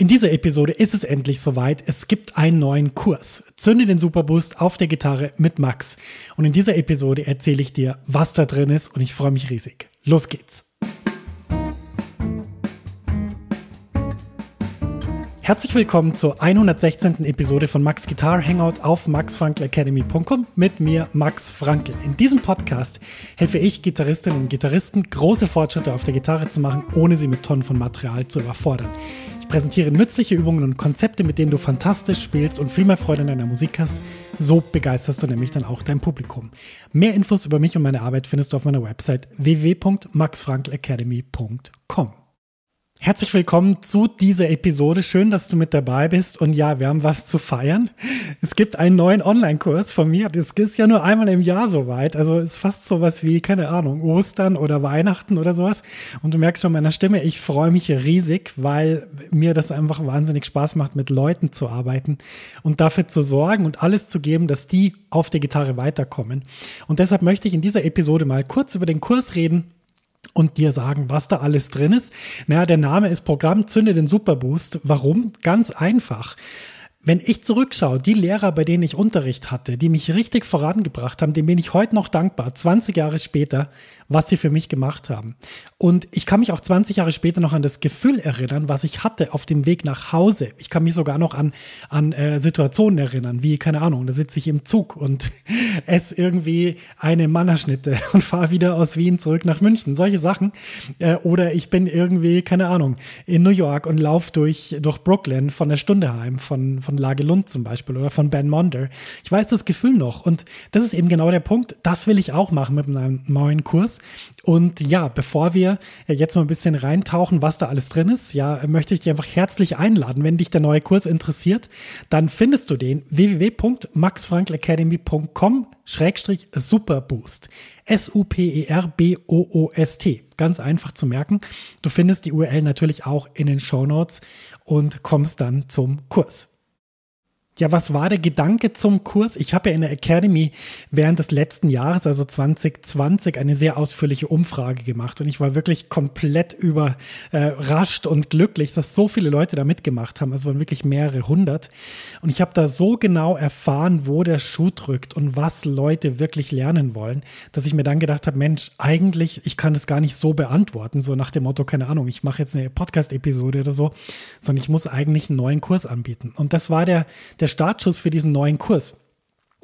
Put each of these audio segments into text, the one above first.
In dieser Episode ist es endlich soweit. Es gibt einen neuen Kurs. Zünde den Superboost auf der Gitarre mit Max. Und in dieser Episode erzähle ich dir, was da drin ist und ich freue mich riesig. Los geht's. Herzlich willkommen zur 116. Episode von Max Guitar Hangout auf maxfrankelacademy.com mit mir, Max Frankl. In diesem Podcast helfe ich Gitarristinnen und Gitarristen, große Fortschritte auf der Gitarre zu machen, ohne sie mit Tonnen von Material zu überfordern. Ich präsentiere nützliche Übungen und Konzepte, mit denen du fantastisch spielst und viel mehr Freude an deiner Musik hast. So begeisterst du nämlich dann auch dein Publikum. Mehr Infos über mich und meine Arbeit findest du auf meiner Website www.maxfrankelacademy.com. Herzlich willkommen zu dieser Episode. Schön, dass du mit dabei bist. Und ja, wir haben was zu feiern. Es gibt einen neuen Online-Kurs von mir. Das ist ja nur einmal im Jahr soweit. Also ist fast sowas wie, keine Ahnung, Ostern oder Weihnachten oder sowas. Und du merkst schon meiner Stimme, ich freue mich riesig, weil mir das einfach wahnsinnig Spaß macht, mit Leuten zu arbeiten und dafür zu sorgen und alles zu geben, dass die auf der Gitarre weiterkommen. Und deshalb möchte ich in dieser Episode mal kurz über den Kurs reden und dir sagen, was da alles drin ist. Naja, der Name ist Programm Zünde den Superboost. Warum? Ganz einfach. Wenn ich zurückschaue, die Lehrer, bei denen ich Unterricht hatte, die mich richtig vorangebracht haben, denen bin ich heute noch dankbar, 20 Jahre später, was sie für mich gemacht haben. Und ich kann mich auch 20 Jahre später noch an das Gefühl erinnern, was ich hatte auf dem Weg nach Hause. Ich kann mich sogar noch an, an äh, Situationen erinnern, wie, keine Ahnung, da sitze ich im Zug und esse irgendwie eine Mannerschnitte und fahre wieder aus Wien zurück nach München. Solche Sachen. Äh, oder ich bin irgendwie, keine Ahnung, in New York und laufe durch, durch Brooklyn von der Stunde heim, von, von Lage Lund zum Beispiel oder von Ben Monder. Ich weiß das Gefühl noch. Und das ist eben genau der Punkt. Das will ich auch machen mit einem neuen Kurs. Und ja, bevor wir jetzt mal ein bisschen reintauchen, was da alles drin ist, ja, möchte ich dich einfach herzlich einladen. Wenn dich der neue Kurs interessiert, dann findest du den www.maxfrankelacademy.com Schrägstrich Superboost. S-U-P-E-R-B-O-O-S-T. Ganz einfach zu merken. Du findest die URL natürlich auch in den Show Notes und kommst dann zum Kurs. Ja, was war der Gedanke zum Kurs? Ich habe ja in der Academy während des letzten Jahres, also 2020, eine sehr ausführliche Umfrage gemacht und ich war wirklich komplett überrascht und glücklich, dass so viele Leute da mitgemacht haben. Es waren wirklich mehrere hundert und ich habe da so genau erfahren, wo der Schuh drückt und was Leute wirklich lernen wollen, dass ich mir dann gedacht habe, Mensch, eigentlich, ich kann das gar nicht so beantworten, so nach dem Motto, keine Ahnung, ich mache jetzt eine Podcast-Episode oder so, sondern ich muss eigentlich einen neuen Kurs anbieten. Und das war der, der der Startschuss für diesen neuen Kurs.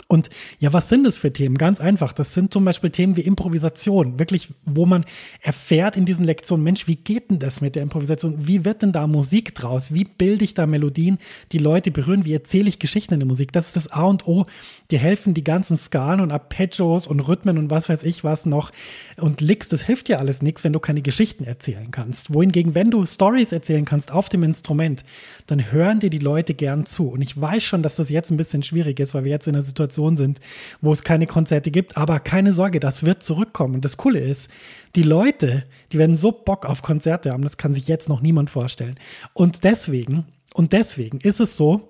Und ja, was sind das für Themen? Ganz einfach. Das sind zum Beispiel Themen wie Improvisation. Wirklich, wo man erfährt in diesen Lektionen, Mensch, wie geht denn das mit der Improvisation? Wie wird denn da Musik draus? Wie bilde ich da Melodien, die Leute berühren? Wie erzähle ich Geschichten in der Musik? Das ist das A und O. Dir helfen die ganzen Skalen und Arpeggios und Rhythmen und was weiß ich was noch. Und Licks, das hilft dir alles nichts, wenn du keine Geschichten erzählen kannst. Wohingegen, wenn du Stories erzählen kannst auf dem Instrument, dann hören dir die Leute gern zu. Und ich weiß schon, dass das jetzt ein bisschen schwierig ist, weil wir jetzt in einer Situation Situation sind, wo es keine Konzerte gibt. Aber keine Sorge, das wird zurückkommen. Und das Coole ist, die Leute, die werden so Bock auf Konzerte haben, das kann sich jetzt noch niemand vorstellen. Und deswegen, und deswegen ist es so,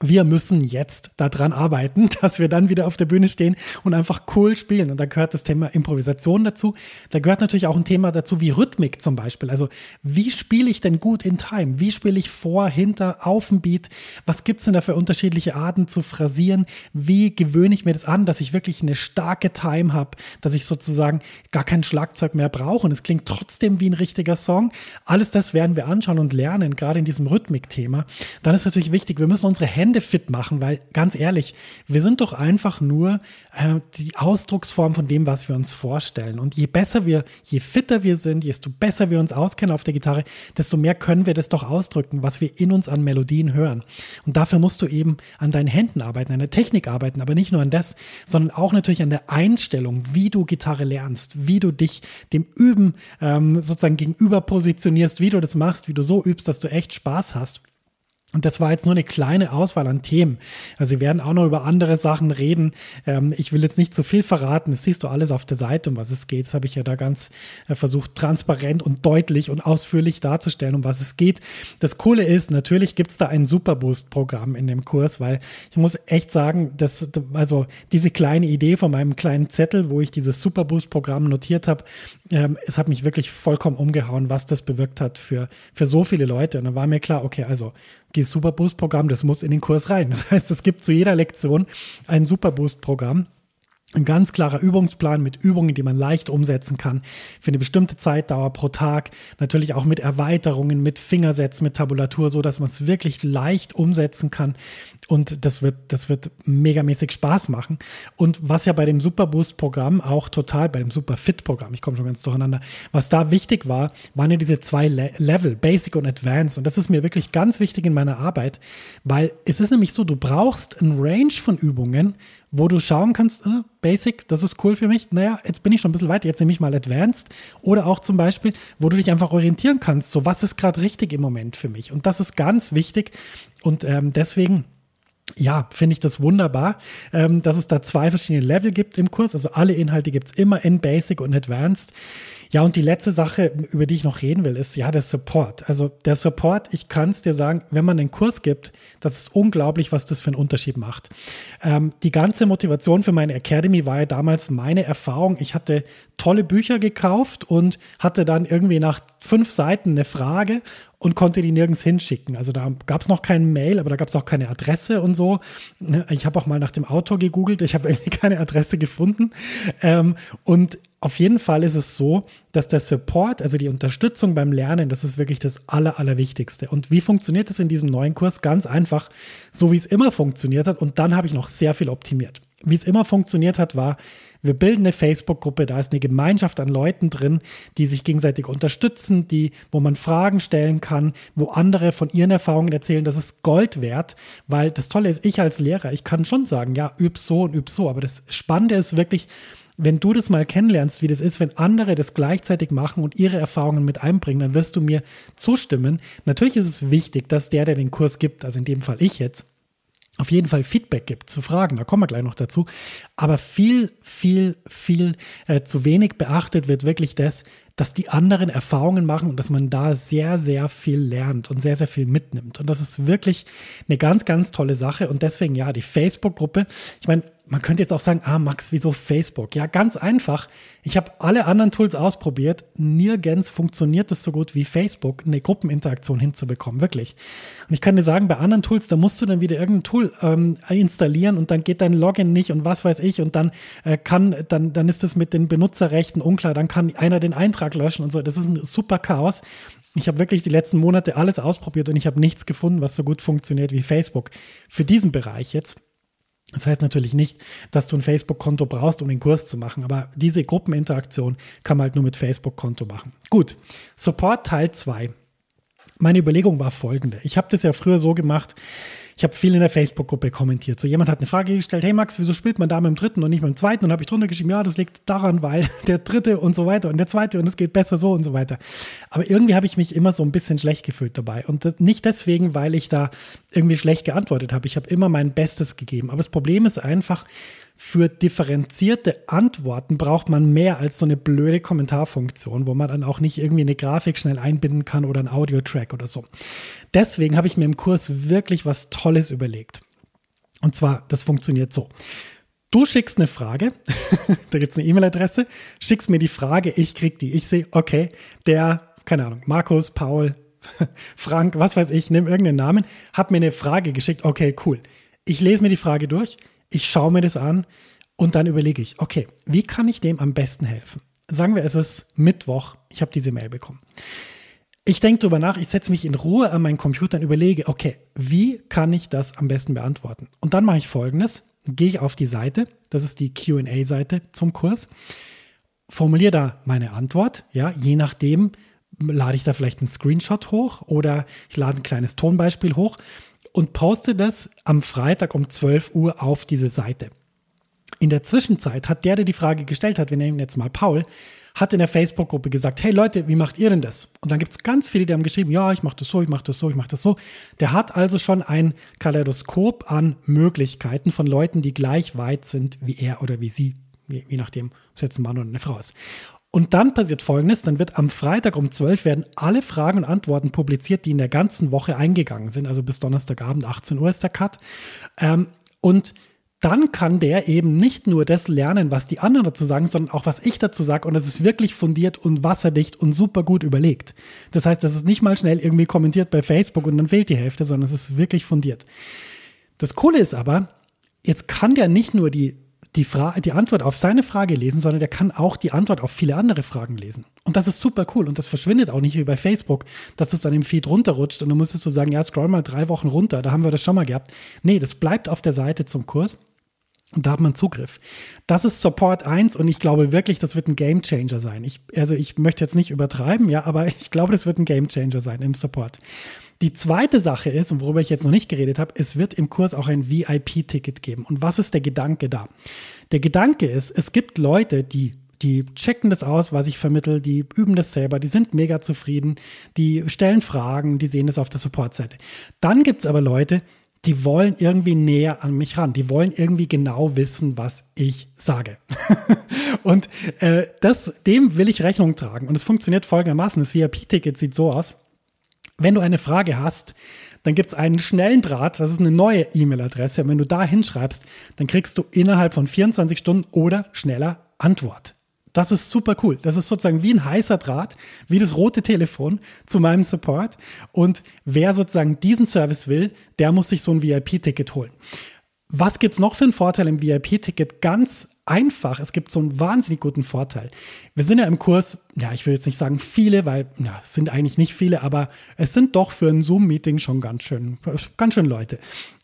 wir müssen jetzt daran arbeiten, dass wir dann wieder auf der Bühne stehen und einfach cool spielen. Und da gehört das Thema Improvisation dazu. Da gehört natürlich auch ein Thema dazu wie Rhythmik zum Beispiel. Also wie spiele ich denn gut in Time? Wie spiele ich vor, hinter, auf dem Beat? Was gibt es denn da für unterschiedliche Arten zu phrasieren? Wie gewöhne ich mir das an, dass ich wirklich eine starke Time habe, dass ich sozusagen gar kein Schlagzeug mehr brauche und es klingt trotzdem wie ein richtiger Song? Alles das werden wir anschauen und lernen, gerade in diesem Rhythmik-Thema. Dann ist natürlich wichtig, wir müssen unsere Hände fit machen, weil ganz ehrlich, wir sind doch einfach nur äh, die Ausdrucksform von dem, was wir uns vorstellen. Und je besser wir, je fitter wir sind, desto besser wir uns auskennen auf der Gitarre, desto mehr können wir das doch ausdrücken, was wir in uns an Melodien hören. Und dafür musst du eben an deinen Händen arbeiten, an der Technik arbeiten, aber nicht nur an das, sondern auch natürlich an der Einstellung, wie du Gitarre lernst, wie du dich dem Üben ähm, sozusagen gegenüber positionierst, wie du das machst, wie du so übst, dass du echt Spaß hast. Und das war jetzt nur eine kleine Auswahl an Themen. Also wir werden auch noch über andere Sachen reden. Ähm, ich will jetzt nicht zu viel verraten. Das siehst du alles auf der Seite, um was es geht. Das habe ich ja da ganz äh, versucht, transparent und deutlich und ausführlich darzustellen, um was es geht. Das Coole ist, natürlich gibt es da ein Superboost-Programm in dem Kurs, weil ich muss echt sagen, dass also diese kleine Idee von meinem kleinen Zettel, wo ich dieses Superboost-Programm notiert habe, ähm, es hat mich wirklich vollkommen umgehauen, was das bewirkt hat für, für so viele Leute. Und dann war mir klar, okay, also dieses Superboost-Programm, das muss in den Kurs rein. Das heißt, es gibt zu jeder Lektion ein Superboost-Programm ein ganz klarer Übungsplan mit Übungen, die man leicht umsetzen kann für eine bestimmte Zeitdauer pro Tag. Natürlich auch mit Erweiterungen, mit Fingersätzen, mit Tabulatur, so dass man es wirklich leicht umsetzen kann. Und das wird, das wird megamäßig Spaß machen. Und was ja bei dem Superboost-Programm auch total, bei dem Superfit-Programm, ich komme schon ganz durcheinander, was da wichtig war, waren ja diese zwei Le Level, Basic und Advanced. Und das ist mir wirklich ganz wichtig in meiner Arbeit, weil es ist nämlich so, du brauchst ein Range von Übungen, wo du schauen kannst, äh, Basic, das ist cool für mich. Naja, jetzt bin ich schon ein bisschen weiter, jetzt nehme ich mal Advanced. Oder auch zum Beispiel, wo du dich einfach orientieren kannst, so was ist gerade richtig im Moment für mich. Und das ist ganz wichtig. Und ähm, deswegen ja, finde ich das wunderbar, ähm, dass es da zwei verschiedene Level gibt im Kurs. Also alle Inhalte gibt es immer in Basic und Advanced. Ja, und die letzte Sache, über die ich noch reden will, ist ja der Support. Also der Support, ich kann es dir sagen, wenn man einen Kurs gibt, das ist unglaublich, was das für einen Unterschied macht. Ähm, die ganze Motivation für meine Academy war ja damals meine Erfahrung. Ich hatte tolle Bücher gekauft und hatte dann irgendwie nach fünf Seiten eine Frage und konnte die nirgends hinschicken. Also da gab es noch kein Mail, aber da gab es auch keine Adresse und so. Ich habe auch mal nach dem Autor gegoogelt, ich habe irgendwie keine Adresse gefunden. Ähm, und auf jeden Fall ist es so, dass der Support, also die Unterstützung beim Lernen, das ist wirklich das Aller, Allerwichtigste. Und wie funktioniert das in diesem neuen Kurs? Ganz einfach, so wie es immer funktioniert hat. Und dann habe ich noch sehr viel optimiert. Wie es immer funktioniert hat, war, wir bilden eine Facebook-Gruppe, da ist eine Gemeinschaft an Leuten drin, die sich gegenseitig unterstützen, die, wo man Fragen stellen kann, wo andere von ihren Erfahrungen erzählen, das ist Gold wert, weil das Tolle ist, ich als Lehrer, ich kann schon sagen, ja, üb so und üb so, aber das Spannende ist wirklich, wenn du das mal kennenlernst, wie das ist, wenn andere das gleichzeitig machen und ihre Erfahrungen mit einbringen, dann wirst du mir zustimmen. Natürlich ist es wichtig, dass der, der den Kurs gibt, also in dem Fall ich jetzt, auf jeden Fall Feedback gibt zu Fragen, da kommen wir gleich noch dazu. Aber viel, viel, viel äh, zu wenig beachtet wird wirklich das, dass die anderen Erfahrungen machen und dass man da sehr, sehr viel lernt und sehr, sehr viel mitnimmt. Und das ist wirklich eine ganz, ganz tolle Sache. Und deswegen, ja, die Facebook-Gruppe, ich meine, man könnte jetzt auch sagen, ah Max, wieso Facebook? Ja, ganz einfach. Ich habe alle anderen Tools ausprobiert. Nirgends funktioniert es so gut wie Facebook, eine Gruppeninteraktion hinzubekommen, wirklich. Und ich kann dir sagen, bei anderen Tools, da musst du dann wieder irgendein Tool ähm, installieren und dann geht dein Login nicht und was weiß ich und dann äh, kann, dann, dann ist es mit den Benutzerrechten unklar, dann kann einer den Eintrag löschen und so. Das ist ein super Chaos. Ich habe wirklich die letzten Monate alles ausprobiert und ich habe nichts gefunden, was so gut funktioniert wie Facebook. Für diesen Bereich jetzt. Das heißt natürlich nicht, dass du ein Facebook-Konto brauchst, um den Kurs zu machen, aber diese Gruppeninteraktion kann man halt nur mit Facebook-Konto machen. Gut, Support Teil 2. Meine Überlegung war folgende. Ich habe das ja früher so gemacht, ich habe viel in der Facebook-Gruppe kommentiert. So jemand hat eine Frage gestellt, hey Max, wieso spielt man da mit dem dritten und nicht mit dem zweiten? Und habe ich drunter geschrieben, ja, das liegt daran, weil der dritte und so weiter und der zweite und es geht besser so und so weiter. Aber irgendwie habe ich mich immer so ein bisschen schlecht gefühlt dabei. Und nicht deswegen, weil ich da irgendwie schlecht geantwortet habe. Ich habe immer mein Bestes gegeben. Aber das Problem ist einfach, für differenzierte Antworten braucht man mehr als so eine blöde Kommentarfunktion, wo man dann auch nicht irgendwie eine Grafik schnell einbinden kann oder ein Audio-Track oder so. Deswegen habe ich mir im Kurs wirklich was Tolles überlegt. Und zwar, das funktioniert so. Du schickst eine Frage, da gibt es eine E-Mail-Adresse, schickst mir die Frage, ich krieg die. Ich sehe, okay, der, keine Ahnung, Markus, Paul, Frank, was weiß ich, nimm irgendeinen Namen, hat mir eine Frage geschickt, okay, cool. Ich lese mir die Frage durch, ich schaue mir das an und dann überlege ich, okay, wie kann ich dem am besten helfen? Sagen wir, es ist Mittwoch, ich habe diese Mail bekommen. Ich denke darüber nach, ich setze mich in Ruhe an meinen Computer und überlege, okay, wie kann ich das am besten beantworten? Und dann mache ich folgendes, gehe ich auf die Seite, das ist die QA-Seite zum Kurs, formuliere da meine Antwort, ja, je nachdem lade ich da vielleicht einen Screenshot hoch oder ich lade ein kleines Tonbeispiel hoch und poste das am Freitag um 12 Uhr auf diese Seite. In der Zwischenzeit hat der, der die Frage gestellt hat, wir nennen jetzt mal Paul, hat in der Facebook-Gruppe gesagt, hey Leute, wie macht ihr denn das? Und dann gibt es ganz viele, die haben geschrieben, ja, ich mache das so, ich mache das so, ich mache das so. Der hat also schon ein Kaleidoskop an Möglichkeiten von Leuten, die gleich weit sind wie er oder wie sie, je nachdem, ob es jetzt ein Mann oder eine Frau ist. Und dann passiert Folgendes, dann wird am Freitag um 12 werden alle Fragen und Antworten publiziert, die in der ganzen Woche eingegangen sind. Also bis Donnerstagabend, 18 Uhr ist der Cut. Ähm, und dann kann der eben nicht nur das lernen, was die anderen dazu sagen, sondern auch, was ich dazu sage. Und es ist wirklich fundiert und wasserdicht und super gut überlegt. Das heißt, das ist nicht mal schnell irgendwie kommentiert bei Facebook und dann fehlt die Hälfte, sondern es ist wirklich fundiert. Das Coole ist aber, jetzt kann der nicht nur die die, die Antwort auf seine Frage lesen, sondern der kann auch die Antwort auf viele andere Fragen lesen. Und das ist super cool. Und das verschwindet auch nicht wie bei Facebook, dass es dann im Feed runterrutscht und du musstest so sagen, ja, scroll mal drei Wochen runter, da haben wir das schon mal gehabt. Nee, das bleibt auf der Seite zum Kurs. Und da hat man Zugriff. Das ist Support 1 und ich glaube wirklich, das wird ein Game Changer sein. Ich, also ich möchte jetzt nicht übertreiben, ja, aber ich glaube, das wird ein Game Changer sein im Support. Die zweite Sache ist, und worüber ich jetzt noch nicht geredet habe, es wird im Kurs auch ein VIP-Ticket geben. Und was ist der Gedanke da? Der Gedanke ist, es gibt Leute, die die checken das aus, was ich vermittel, die üben das selber, die sind mega zufrieden, die stellen Fragen, die sehen das auf der Support-Seite. Dann gibt es aber Leute, die wollen irgendwie näher an mich ran. Die wollen irgendwie genau wissen, was ich sage. und äh, das, dem will ich Rechnung tragen. Und es funktioniert folgendermaßen. Das VIP-Ticket sieht so aus. Wenn du eine Frage hast, dann gibt es einen schnellen Draht, das ist eine neue E-Mail-Adresse. Und wenn du da hinschreibst, dann kriegst du innerhalb von 24 Stunden oder schneller Antwort. Das ist super cool. Das ist sozusagen wie ein heißer Draht, wie das rote Telefon zu meinem Support. Und wer sozusagen diesen Service will, der muss sich so ein VIP-Ticket holen. Was gibt es noch für einen Vorteil im VIP-Ticket? Ganz einfach. Es gibt so einen wahnsinnig guten Vorteil. Wir sind ja im Kurs, ja, ich will jetzt nicht sagen viele, weil ja, es sind eigentlich nicht viele, aber es sind doch für ein Zoom-Meeting schon ganz schön, ganz schön Leute.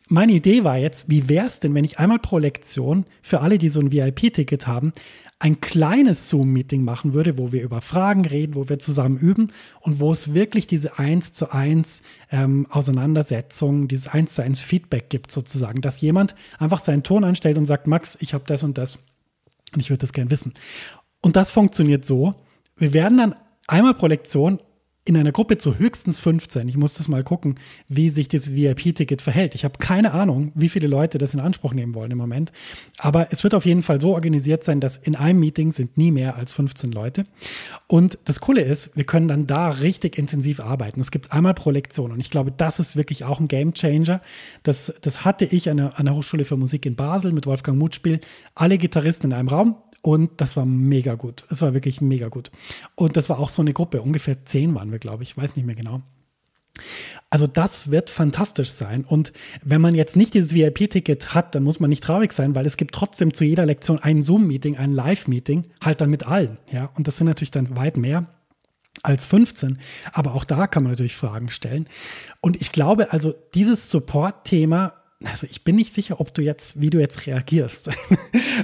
Meine Idee war jetzt, wie wäre es denn, wenn ich einmal pro Lektion für alle, die so ein VIP-Ticket haben, ein kleines Zoom-Meeting machen würde, wo wir über Fragen reden, wo wir zusammen üben und wo es wirklich diese eins zu eins ähm, Auseinandersetzung, dieses eins zu eins Feedback gibt sozusagen, dass jemand einfach seinen Ton einstellt und sagt, Max, ich habe das und das und ich würde das gern wissen. Und das funktioniert so, wir werden dann einmal pro Lektion in einer Gruppe zu höchstens 15. Ich muss das mal gucken, wie sich das VIP-Ticket verhält. Ich habe keine Ahnung, wie viele Leute das in Anspruch nehmen wollen im Moment. Aber es wird auf jeden Fall so organisiert sein, dass in einem Meeting sind nie mehr als 15 Leute. Und das Coole ist, wir können dann da richtig intensiv arbeiten. Es gibt einmal pro Lektion. Und ich glaube, das ist wirklich auch ein Game Changer. Das, das hatte ich an der, an der Hochschule für Musik in Basel mit Wolfgang Mutspiel. Alle Gitarristen in einem Raum, und das war mega gut. Es war wirklich mega gut. Und das war auch so eine Gruppe. Ungefähr zehn waren wir, glaube ich. Ich weiß nicht mehr genau. Also das wird fantastisch sein. Und wenn man jetzt nicht dieses VIP-Ticket hat, dann muss man nicht traurig sein, weil es gibt trotzdem zu jeder Lektion ein Zoom-Meeting, ein Live-Meeting, halt dann mit allen. Ja, und das sind natürlich dann weit mehr als 15. Aber auch da kann man natürlich Fragen stellen. Und ich glaube, also dieses Support-Thema also ich bin nicht sicher, ob du jetzt, wie du jetzt reagierst.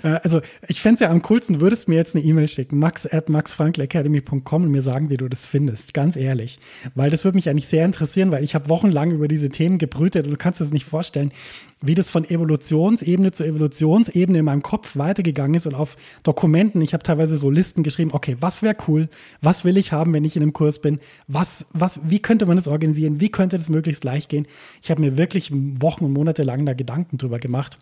Äh, also ich fände es ja am coolsten, würdest mir jetzt eine E-Mail schicken, max at maxfrankelacademy.com und mir sagen, wie du das findest, ganz ehrlich. Weil das würde mich eigentlich sehr interessieren, weil ich habe wochenlang über diese Themen gebrütet und du kannst das nicht vorstellen, wie das von Evolutionsebene zu Evolutionsebene in meinem Kopf weitergegangen ist und auf Dokumenten. Ich habe teilweise so Listen geschrieben, okay, was wäre cool, was will ich haben, wenn ich in einem Kurs bin, was, was, wie könnte man das organisieren, wie könnte das möglichst leicht gehen. Ich habe mir wirklich Wochen und Monate lang da Gedanken drüber gemacht.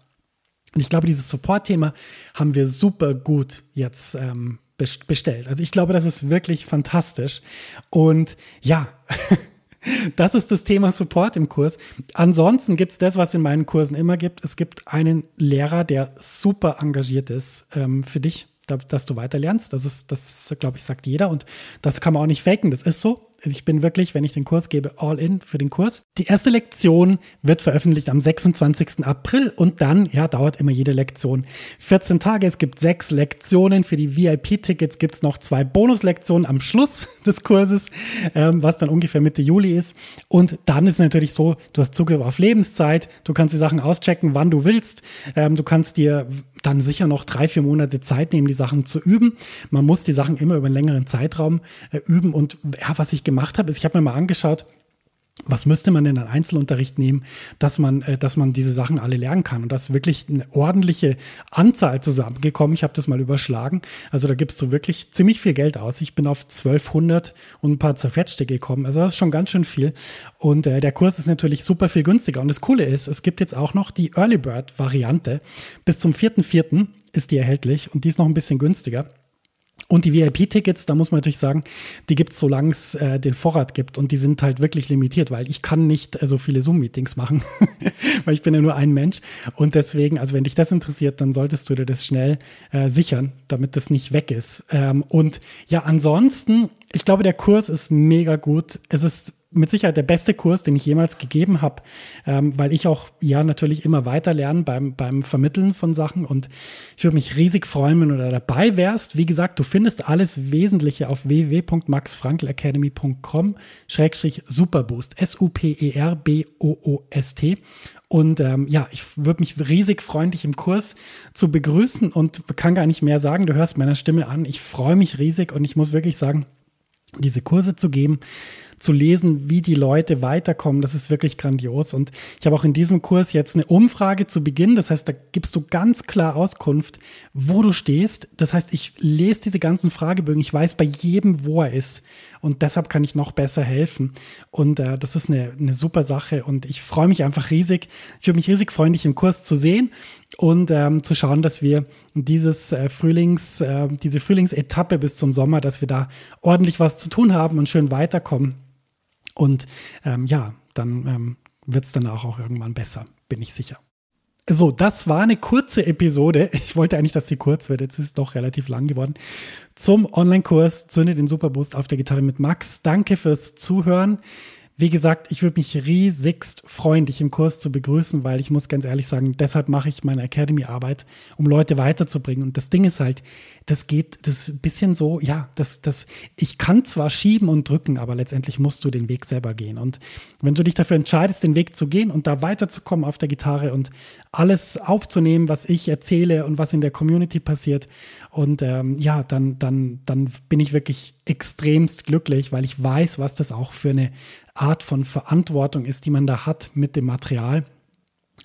Und ich glaube, dieses Support-Thema haben wir super gut jetzt ähm, bestellt. Also ich glaube, das ist wirklich fantastisch. Und ja, Das ist das Thema Support im Kurs. Ansonsten gibt es das, was in meinen Kursen immer gibt. Es gibt einen Lehrer, der super engagiert ist ähm, für dich, dass du weiter lernst. Das ist, das glaube ich, sagt jeder und das kann man auch nicht faken. Das ist so. Ich bin wirklich, wenn ich den Kurs gebe, all in für den Kurs. Die erste Lektion wird veröffentlicht am 26. April und dann, ja, dauert immer jede Lektion 14 Tage. Es gibt sechs Lektionen. Für die VIP-Tickets gibt es noch zwei Bonuslektionen am Schluss des Kurses, ähm, was dann ungefähr Mitte Juli ist. Und dann ist es natürlich so, du hast Zugriff auf Lebenszeit. Du kannst die Sachen auschecken, wann du willst. Ähm, du kannst dir dann sicher noch drei, vier Monate Zeit nehmen, die Sachen zu üben. Man muss die Sachen immer über einen längeren Zeitraum äh, üben. Und ja, was ich gemacht habe, ist, ich habe mir mal angeschaut, was müsste man in einen Einzelunterricht nehmen, dass man, äh, dass man diese Sachen alle lernen kann. Und das ist wirklich eine ordentliche Anzahl zusammengekommen. Ich habe das mal überschlagen. Also da gibst du wirklich ziemlich viel Geld aus. Ich bin auf 1200 und ein paar zerfetschte gekommen. Also das ist schon ganz schön viel. Und äh, der Kurs ist natürlich super viel günstiger. Und das Coole ist, es gibt jetzt auch noch die Early Bird Variante. Bis zum 4.4. ist die erhältlich und die ist noch ein bisschen günstiger. Und die VIP-Tickets, da muss man natürlich sagen, die gibt es, solange es äh, den Vorrat gibt. Und die sind halt wirklich limitiert, weil ich kann nicht äh, so viele Zoom-Meetings machen, weil ich bin ja nur ein Mensch. Und deswegen, also wenn dich das interessiert, dann solltest du dir das schnell äh, sichern, damit das nicht weg ist. Ähm, und ja, ansonsten, ich glaube, der Kurs ist mega gut. Es ist mit Sicherheit der beste Kurs, den ich jemals gegeben habe, ähm, weil ich auch ja natürlich immer weiter lerne beim, beim Vermitteln von Sachen und ich würde mich riesig freuen, wenn du da dabei wärst. Wie gesagt, du findest alles Wesentliche auf www.maxfrankelacademy.com Schrägstrich Superboost, S-U-P-E-R-B-O-O-S-T und ähm, ja, ich würde mich riesig freuen, dich im Kurs zu begrüßen und kann gar nicht mehr sagen. Du hörst meiner Stimme an. Ich freue mich riesig und ich muss wirklich sagen, diese Kurse zu geben, zu lesen, wie die Leute weiterkommen. Das ist wirklich grandios. Und ich habe auch in diesem Kurs jetzt eine Umfrage zu Beginn. Das heißt, da gibst du ganz klar Auskunft, wo du stehst. Das heißt, ich lese diese ganzen Fragebögen. Ich weiß bei jedem, wo er ist. Und deshalb kann ich noch besser helfen. Und äh, das ist eine, eine super Sache. Und ich freue mich einfach riesig. Ich würde mich riesig freuen, dich im Kurs zu sehen und ähm, zu schauen, dass wir dieses äh, Frühlings, äh, diese Frühlingsetappe bis zum Sommer, dass wir da ordentlich was zu tun haben und schön weiterkommen. Und ähm, ja, dann ähm, wird es dann auch, auch irgendwann besser, bin ich sicher. So, das war eine kurze Episode. Ich wollte eigentlich, dass sie kurz wird. Jetzt ist es doch relativ lang geworden. Zum Online-Kurs Zünde den Superboost auf der Gitarre mit Max. Danke fürs Zuhören. Wie gesagt, ich würde mich riesigst freuen, dich im Kurs zu begrüßen, weil ich muss ganz ehrlich sagen, deshalb mache ich meine Academy-Arbeit, um Leute weiterzubringen. Und das Ding ist halt, das geht, das ist ein bisschen so, ja, das, das, ich kann zwar schieben und drücken, aber letztendlich musst du den Weg selber gehen. Und wenn du dich dafür entscheidest, den Weg zu gehen und da weiterzukommen auf der Gitarre und alles aufzunehmen, was ich erzähle und was in der Community passiert, und ähm, ja, dann, dann, dann bin ich wirklich extremst glücklich, weil ich weiß, was das auch für eine Art von Verantwortung ist, die man da hat mit dem Material.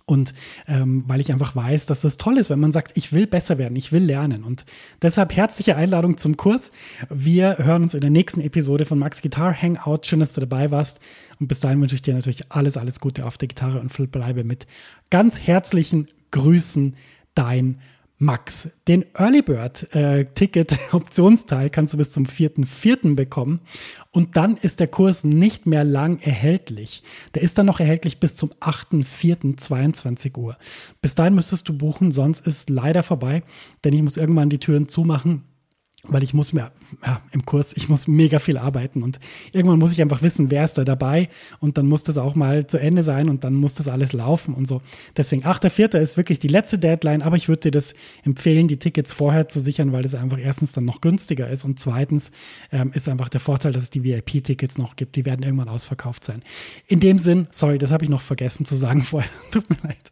Und ähm, weil ich einfach weiß, dass das toll ist, wenn man sagt, ich will besser werden, ich will lernen. Und deshalb herzliche Einladung zum Kurs. Wir hören uns in der nächsten Episode von Max Guitar Hangout. Schön, dass du dabei warst. Und bis dahin wünsche ich dir natürlich alles, alles Gute auf der Gitarre und bleibe mit ganz herzlichen Grüßen, dein Max. Den Early Bird äh, Ticket Optionsteil kannst du bis zum 4.4. bekommen und dann ist der Kurs nicht mehr lang erhältlich. Der ist dann noch erhältlich bis zum 8.4.22 Uhr. Bis dahin müsstest du buchen, sonst ist leider vorbei, denn ich muss irgendwann die Türen zumachen weil ich muss mir ja, im Kurs, ich muss mega viel arbeiten und irgendwann muss ich einfach wissen, wer ist da dabei und dann muss das auch mal zu Ende sein und dann muss das alles laufen und so. Deswegen 8.4. ist wirklich die letzte Deadline, aber ich würde dir das empfehlen, die Tickets vorher zu sichern, weil das einfach erstens dann noch günstiger ist und zweitens ähm, ist einfach der Vorteil, dass es die VIP-Tickets noch gibt. Die werden irgendwann ausverkauft sein. In dem Sinn, sorry, das habe ich noch vergessen zu sagen vorher. Tut mir leid.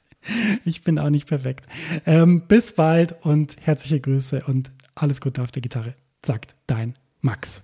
Ich bin auch nicht perfekt. Ähm, bis bald und herzliche Grüße und alles Gute auf der Gitarre, sagt dein Max.